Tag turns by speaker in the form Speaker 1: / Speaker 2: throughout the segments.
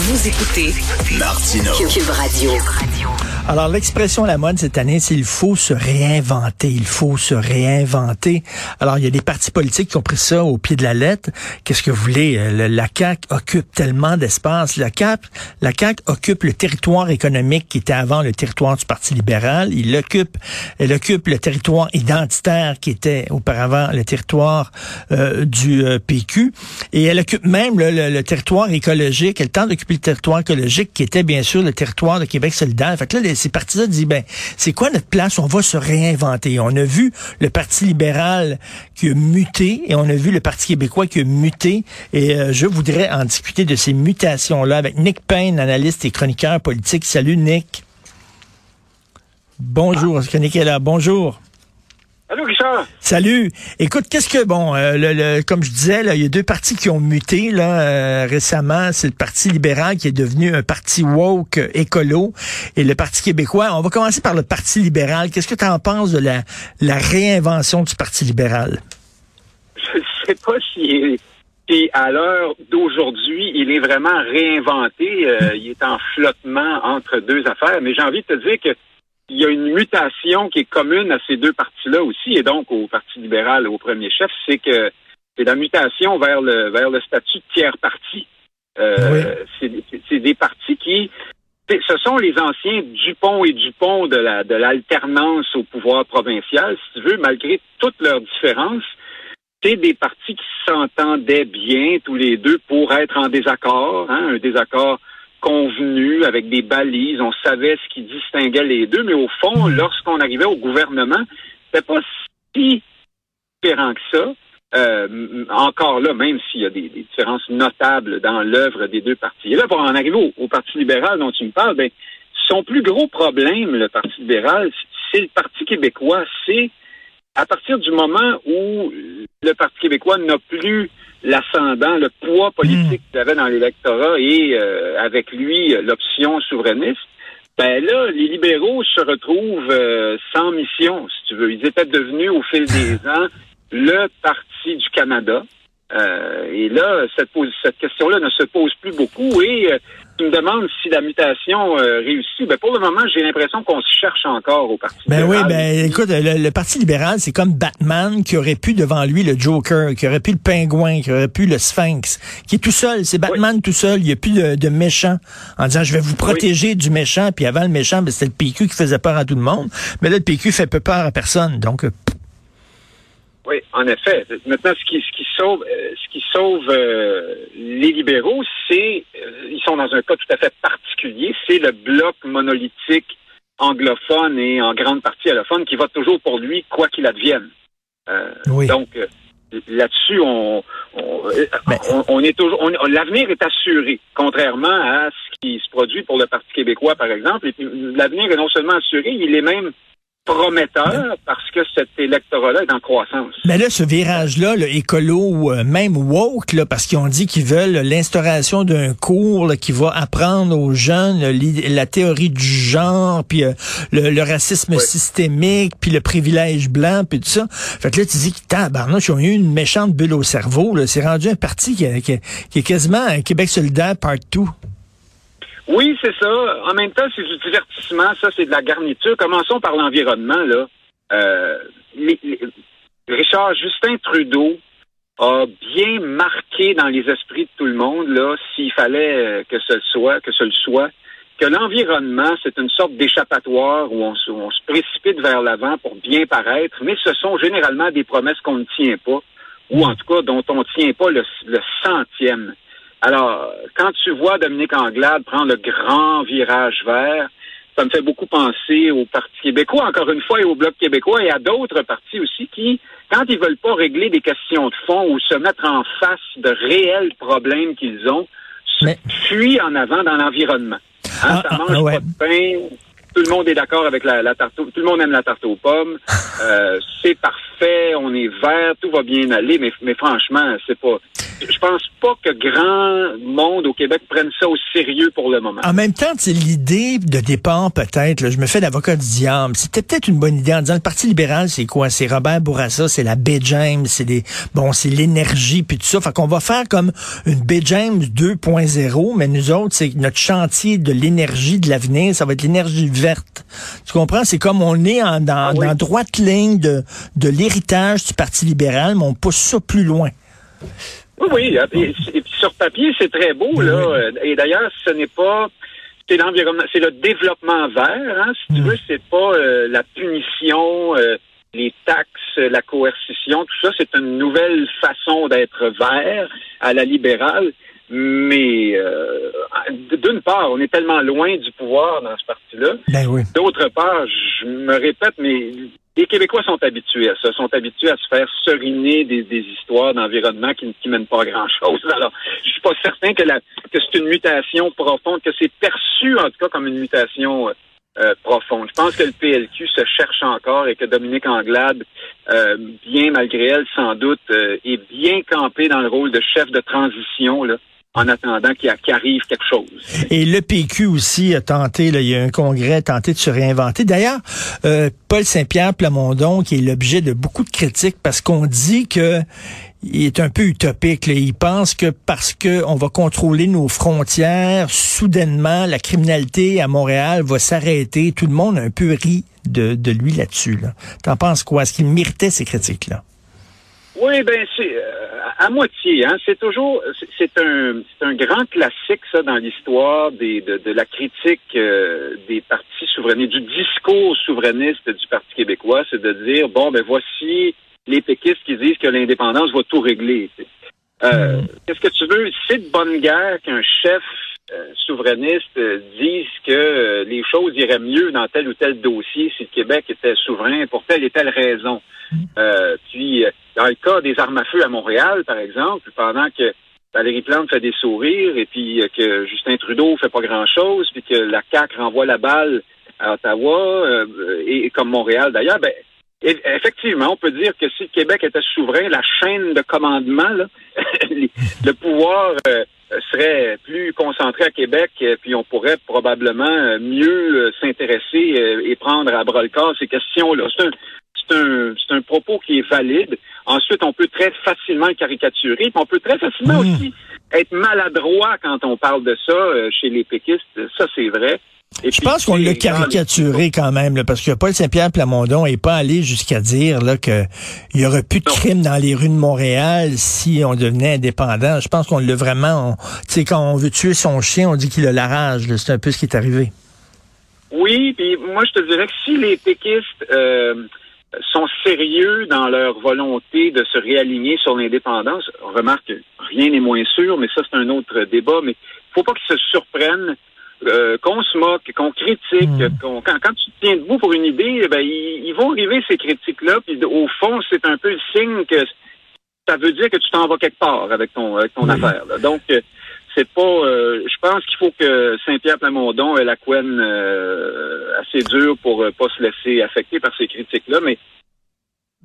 Speaker 1: Vous écoutez
Speaker 2: Martineau.
Speaker 1: Cube Radio.
Speaker 3: Alors, l'expression à la mode cette année, c'est il faut se réinventer. Il faut se réinventer. Alors, il y a des partis politiques qui ont pris ça au pied de la lettre. Qu'est-ce que vous voulez? Euh, Le- la CAQ occupe tellement d'espace. La CAQ, la CAQ occupe le territoire économique qui était avant le territoire du Parti libéral. Il occupe, elle occupe le territoire identitaire qui était auparavant le territoire euh, du euh, PQ. Et elle occupe même le, le- le territoire écologique. Elle tente d'occuper le territoire écologique qui était bien sûr le territoire de Québec solidaire. Fait que là, ces partis-là disent, ben, c'est quoi notre place? On va se réinventer. On a vu le Parti libéral qui a muté et on a vu le Parti québécois qui a muté. Et euh, je voudrais en discuter de ces mutations-là avec Nick Payne, analyste et chroniqueur politique. Salut, Nick. Bonjour, est-ce que Nick est là? Bonjour.
Speaker 4: Allô, Richard?
Speaker 3: Salut. Écoute, qu'est-ce que bon, euh, le, le- comme je disais, là, il y a deux partis qui ont muté là euh, récemment. C'est le Parti libéral qui est devenu un parti woke euh, écolo et le Parti québécois. On va commencer par le Parti libéral. Qu'est-ce que tu en penses de la, la réinvention du Parti libéral?
Speaker 4: Je ne sais pas si, si à l'heure d'aujourd'hui, il est vraiment réinventé. Euh, il est en flottement entre deux affaires. Mais j'ai envie de te dire que il y a une mutation qui est commune à ces deux partis-là aussi, et donc au Parti libéral au premier chef, c'est que c'est la mutation vers le vers le statut de tiers parti. Euh, c'est- c'est- des partis qui ce sont les anciens Dupont et Dupont de la de l'alternance au pouvoir provincial, si tu veux, malgré toutes leurs différences. C'est des partis qui s'entendaient bien tous les deux pour être en désaccord, hein, un désaccord convenu avec des balises. On savait ce qui distinguait les deux, mais au fond, lorsqu'on arrivait au gouvernement, c'était pas si différent que ça. Euh, encore là, même s'il y a des, des différences notables dans l'œuvre des deux partis. Et là, pour en arriver au, au Parti libéral dont tu me parles, ben, son plus gros problème, le Parti libéral, c'est le Parti québécois. C'est à partir du moment où le Parti québécois n'a plus l'ascendant, le poids politique qu'il avait dans l'électorat et euh, avec lui l'option souverainiste, ben là, les libéraux se retrouvent euh, sans mission, si tu veux. Ils étaient devenus au fil des ans le Parti du Canada. Euh, et là, cette, pose- cette question-là ne se pose plus beaucoup. Et euh, tu me demandes si la mutation euh, réussit. Ben, pour le moment, j'ai l'impression qu'on se cherche encore au Parti
Speaker 3: Ben oui,
Speaker 4: libéral.
Speaker 3: ben écoute, le, le Parti libéral, c'est comme Batman qui aurait pu devant lui le Joker, qui aurait pu le pingouin, qui aurait pu le Sphinx, qui est tout seul. C'est Batman tout seul. Il n'y a plus de, de méchant en disant je vais vous protéger du méchant. Puis avant le méchant, ben, c'était le PQ qui faisait peur à tout le monde. Mais là, le PQ fait peu peur à personne. Donc, euh,
Speaker 4: Oui, en effet. Maintenant, ce qui, ce qui sauve, euh, ce qui sauve euh, les libéraux, c'est, euh, ils sont dans un cas tout à fait particulier, c'est le bloc monolithique anglophone et en grande partie allophone qui vote toujours pour lui, quoi qu'il advienne. Euh,
Speaker 3: Oui.
Speaker 4: Donc, euh, là-dessus, on, on,
Speaker 3: Mais-
Speaker 4: on- on est toujours, on- l'avenir est assuré, contrairement à ce qui se produit pour le Parti québécois, par exemple. Et puis, l'avenir est non seulement assuré, il est même prometteur parce que cet électorat-là est en croissance.
Speaker 3: Mais là, ce virage-là, le écolo, euh, même woke, là, parce qu'ils ont dit qu'ils veulent l'instauration d'un cours là, qui va apprendre aux jeunes euh, la théorie du genre, puis euh, le, le racisme systémique, puis le privilège blanc, puis tout ça. Fait que là, tu dis que tabarnouche, ils ont eu une méchante bulle au cerveau. là. C'est rendu un parti qui, qui- qui est quasiment un Québec solidaire partout.
Speaker 4: Oui, c'est ça. En même temps, c'est du divertissement. Ça, c'est de la garniture. Commençons par l'environnement, là. Euh, Richard, Justin Trudeau a bien marqué dans les esprits de tout le monde, là, s'il fallait euh, que ce soit, que ce le soit, que l'environnement, c'est une sorte d'échappatoire où on se, on se précipite vers l'avant pour bien paraître, mais ce sont généralement des promesses qu'on ne tient pas, ou en tout cas dont on ne tient pas le, le centième. Alors, quand tu vois Dominique Anglade prendre le grand virage vert, ça me fait beaucoup penser au Parti québécois, encore une fois, et au Bloc québécois, et à d'autres partis aussi qui, quand ils veulent pas régler des questions de fond ou se mettre en face de réels problèmes qu'ils ont,
Speaker 3: Mais-
Speaker 4: fuient en avant dans l'environnement. Hein,
Speaker 3: Ah,
Speaker 4: ça
Speaker 3: ah,
Speaker 4: mange
Speaker 3: ah, ouais.
Speaker 4: pas de pain, tout le monde est d'accord avec la, la tarte, tout le monde aime la tarte aux pommes, euh, c'est parfait, on est vert, tout va bien aller, mais, mais franchement, c'est pas, je pense pas que grand monde au Québec prenne ça au sérieux pour le moment.
Speaker 3: En même temps, c'est l'idée de départ, peut-être, je me fais l'avocat du diable. C'était peut-être une bonne idée en disant le Parti libéral, c'est quoi? C'est Robert Bourassa, c'est la B. James, c'est des, bon, c'est l'énergie, puis tout ça. Fait qu'on va faire comme une B. James 2.0, mais nous autres, c'est notre chantier de l'énergie de l'avenir, ça va être l'énergie verte. Tu comprends? C'est comme on est en, dans, ah droite ligne de, de l'héritage du Parti libéral, mais on pousse ça plus loin.
Speaker 4: Oui, oui. Et, sur papier, c'est très beau, là. Et d'ailleurs, ce n'est pas c'est l'environnement, c'est le développement vert, hein, si tu mm. veux, c'est pas euh, la punition, euh, les taxes, la coercition, tout ça, c'est une nouvelle façon d'être vert à la libérale. Mais euh, d'une part, on est tellement loin du pouvoir dans ce parti-là.
Speaker 3: Ben oui.
Speaker 4: D'autre part, je me répète, mais les Québécois sont habitués à ça, sont habitués à se faire seriner des, histoires d'environnement qui ne mènent pas à grand-chose. Alors, je suis pas certain que, la, que c'est une mutation profonde, que c'est perçu en tout cas comme une mutation euh, profonde. Je pense que le PLQ se cherche encore et que Dominique Anglade, euh, bien malgré elle sans doute, euh, est bien campé dans le rôle de chef de transition. Là en attendant qu'il arrive quelque chose.
Speaker 3: Et le PQ aussi a tenté, là, il y a un congrès a tenté de se réinventer. D'ailleurs, euh, Paul Saint-Pierre Plamondon, qui est l'objet de beaucoup de critiques parce qu'on dit que il est un peu utopique. Il pense que parce que on va contrôler nos frontières, soudainement, la criminalité à Montréal va s'arrêter. Tout le monde a un peu ri de, de lui là-dessus. Là. T'en penses quoi? Est-ce qu'il méritait ces critiques-là?
Speaker 4: Oui, ben c'est euh, à moitié. Hein. C'est toujours, c'est un, c'est un grand classique ça dans l'histoire des de, de, la critique euh, des partis souverainistes, du discours souverainiste du Parti québécois, c'est de dire bon ben voici les péquistes qui disent que l'indépendance va tout régler. Euh, hmm. Qu'est-ce que tu veux? C'est de bonne guerre qu'un chef souverainiste dise que les choses iraient mieux dans tel ou tel dossier si le Québec était souverain pour telle et telle raison. Euh, puis, dans le cas des armes à feu à Montréal, par exemple, pendant que Valérie Plante fait des sourires et puis que Justin Trudeau fait pas grand-chose, puis que la CAQ renvoie la balle à Ottawa, euh, et, comme Montréal d'ailleurs, ben, effectivement, on peut dire que si le Québec était souverain, la chaîne de commandement, là, le pouvoir euh, serait plus concentré à Québec, puis on pourrait probablement mieux s'intéresser et prendre à bras le corps ces questions-là. C'est un, c'est un, c'est un propos qui est valide. Ensuite, on peut très facilement caricaturer, puis on peut très facilement hmm. aussi être maladroit quand on parle de ça euh, chez les péquistes. Ça, c'est vrai.
Speaker 3: Je pense qu'on l'a caricaturé quand même, parce que Paul Saint-Pierre Plamondon n'est pas allé jusqu'à dire là qu'il y aurait plus de crimes dans les rues de Montréal si on devenait indépendant. Je pense qu'on l'a vraiment. Tu sais, quand on veut tuer son chien, on dit qu'il a la rage. C'est un peu ce qui est arrivé.
Speaker 4: Oui, puis moi je te dirais que si les péquistes euh, sont sérieux dans leur volonté de se réaligner sur l'indépendance. Remarque que rien n'est moins sûr, mais ça, c'est un autre débat. Mais il faut pas qu'ils se surprennent, euh, qu'on se moque, qu'on critique. Hmm. quand, quand, tu te tiens debout pour une idée, ben, ils, vont arriver ces critiques-là. Puis au fond, c'est un peu le signe que ça veut dire que tu t'en vas quelque part avec ton, avec ton affaire. Donc, euh, c'est pas. Euh, je pense qu'il faut que Saint-Pierre Plamondon ait la couenne euh, assez dure pour euh, pas se laisser affecter par ces critiques-là, mais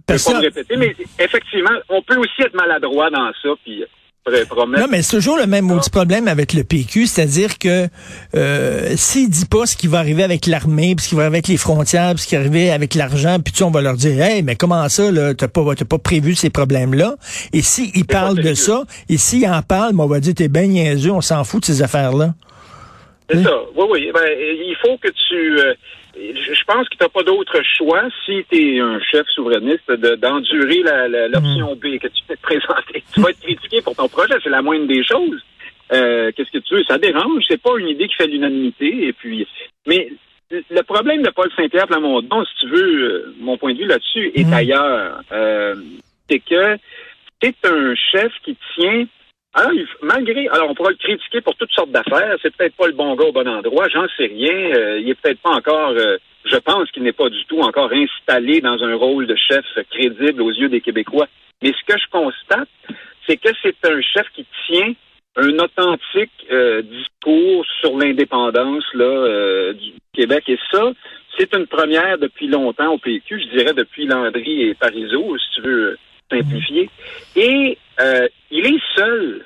Speaker 4: je pas me répéter, mais effectivement, on peut aussi être maladroit dans ça, puis
Speaker 3: non, mais c'est toujours le même petit problème avec le PQ, c'est-à-dire que euh, s'il dit pas ce qui va arriver avec l'armée, puis ce qui va arriver avec les frontières, puis ce qui va arriver avec l'argent, puis tu on va leur dire, hey, mais comment ça, là, t'as pas, t'as pas prévu ces problèmes-là? Et s'il parle de ça, et s'il en parle, on va dire, t'es bien niaiseux, on s'en fout de ces affaires-là.
Speaker 4: C'est ça. Oui, oui. Ben, il faut que tu. Euh, je pense que tu n'as pas d'autre choix si tu es un chef souverainiste d'endurer l'option B que tu peux te présenter. Tu vas être critiqué pour ton projet, c'est la moindre des choses. Euh, qu'est-ce que tu veux? Ça dérange, c'est pas une idée qui fait l'unanimité. Et puis, mais le problème de Paul Saint-Pierre Plamondon, si tu veux, euh, mon point de vue là-dessus, est mm. ailleurs. Euh, c'est que c'est un chef qui tient alors, malgré, alors on pourra le critiquer pour toutes sortes d'affaires. C'est peut-être pas le bon gars au bon endroit, j'en sais rien. Euh, il est peut-être pas encore, euh, je pense qu'il n'est pas du tout encore installé dans un rôle de chef crédible aux yeux des Québécois. Mais ce que je constate, c'est que c'est un chef qui tient un authentique euh, discours sur l'indépendance là du Québec. Et ça, c'est une première depuis longtemps au PQ, je dirais depuis Landry et Parizeau, si tu veux simplifier. Et il est seul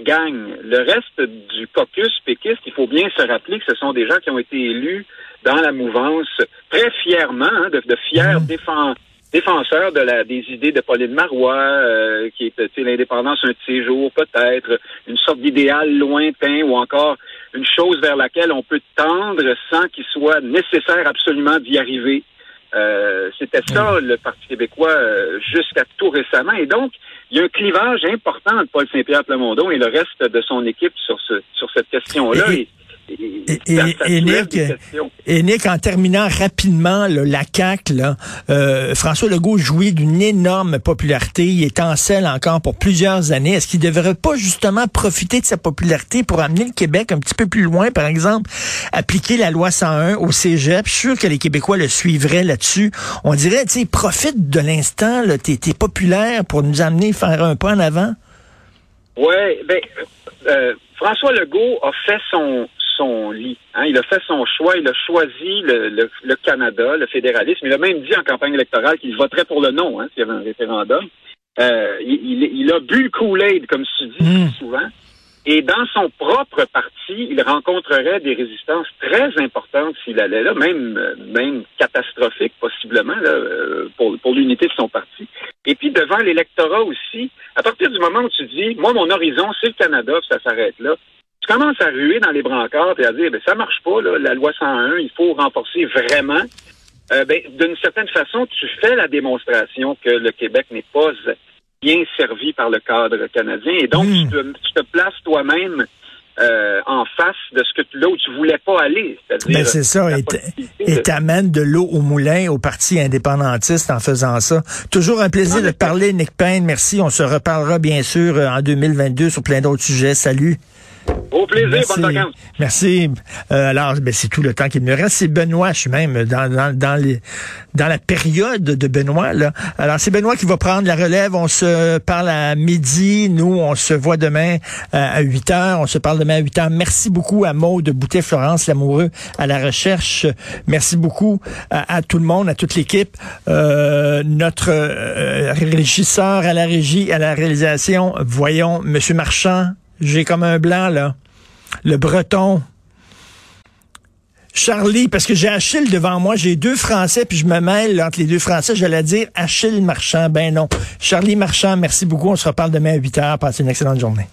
Speaker 4: gang. Le reste du caucus péquiste, il faut bien se rappeler que ce sont des gens qui ont été élus dans la mouvance très fièrement, hein, de, de, fiers mmh. défenseurs de la, des idées de Pauline Marois, euh, qui est l'indépendance un de ces jours peut-être, une sorte d'idéal lointain ou encore une chose vers laquelle on peut tendre sans qu'il soit nécessaire absolument d'y arriver. Euh, C'était ça le Parti québécois euh, jusqu'à tout récemment. Et donc, il y a un clivage important entre Paul Saint-Pierre Plamondon et le reste de son équipe sur ce sur cette question-là. Et,
Speaker 3: et, et, Nick, et, Nick, en terminant rapidement la CAQ, là, euh, François Legault jouit d'une énorme popularité. Il est en selle encore pour plusieurs années. Est-ce qu'il ne devrait pas justement profiter de sa popularité pour amener le Québec un petit peu plus loin, par exemple, appliquer la loi 101 au Cégep? Je suis sûr que les Québécois le suivraient là-dessus. On dirait, tu sais, profite de l'instant, t'es es populaire pour nous amener faire un pas en avant.
Speaker 4: Ouais, ben, euh, François Legault a fait son son lit. Hein. Il a fait son choix, il a choisi le, le, Canada, le fédéralisme. Il a même dit en campagne électorale qu'il voterait pour le non hein, s'il y avait un référendum. Euh, il, il, a bu le Kool-Aid, comme tu dis mmh. souvent. Et dans son propre parti, il rencontrerait des résistances très importantes s'il allait là, même même catastrophiques possiblement là, euh, pour, pour l'unité de son parti. Et puis devant l'électorat aussi, à partir du moment où tu dis, moi mon horizon c'est le Canada, ça s'arrête là tu commences à ruer dans les brancards et à dire, ben, ça marche pas, là, la loi 101, il faut renforcer vraiment. Euh, ben, d'une certaine façon, tu fais la démonstration que le Québec n'est pas bien servi par le cadre canadien. Et donc, hmm. tu, te, places toi-même euh, en face de ce que là où tu voulais pas aller.
Speaker 3: Ben c'est ça, et t'amènes de l'eau au moulin au parti indépendantiste en faisant ça. Toujours un plaisir de te parler, Nick Payne. Merci. On se reparlera bien sûr en 2022 sur plein d'autres sujets. Salut.
Speaker 4: Au plaisir, Merci. bonne vacances.
Speaker 3: Merci. Euh, alors, ben, c'est tout le temps qu'il me reste. C'est Benoît, je suis même dans, dans, dans, les, dans la période de Benoît. Là. Alors, c'est Benoît qui va prendre la relève. On se parle à midi. Nous, on se voit demain euh, à 8 heures. On se parle demain à 8 heures. Merci beaucoup à Maude Boutet-Florence, l'amoureux, à la recherche. Merci beaucoup à, tout le monde, à toute l'équipe. Euh, notre euh, régisseur à la régie, à la réalisation. Voyons, Monsieur Marchand, j'ai comme un blanc, là. Le breton. Charlie, parce que j'ai Achille devant moi, j'ai deux Français, puis je me mêle entre les deux Français, j'allais dire Achille Marchand. Ben non. Charlie Marchand, merci beaucoup. On se reparle demain à 8 heures. Passez une excellente journée.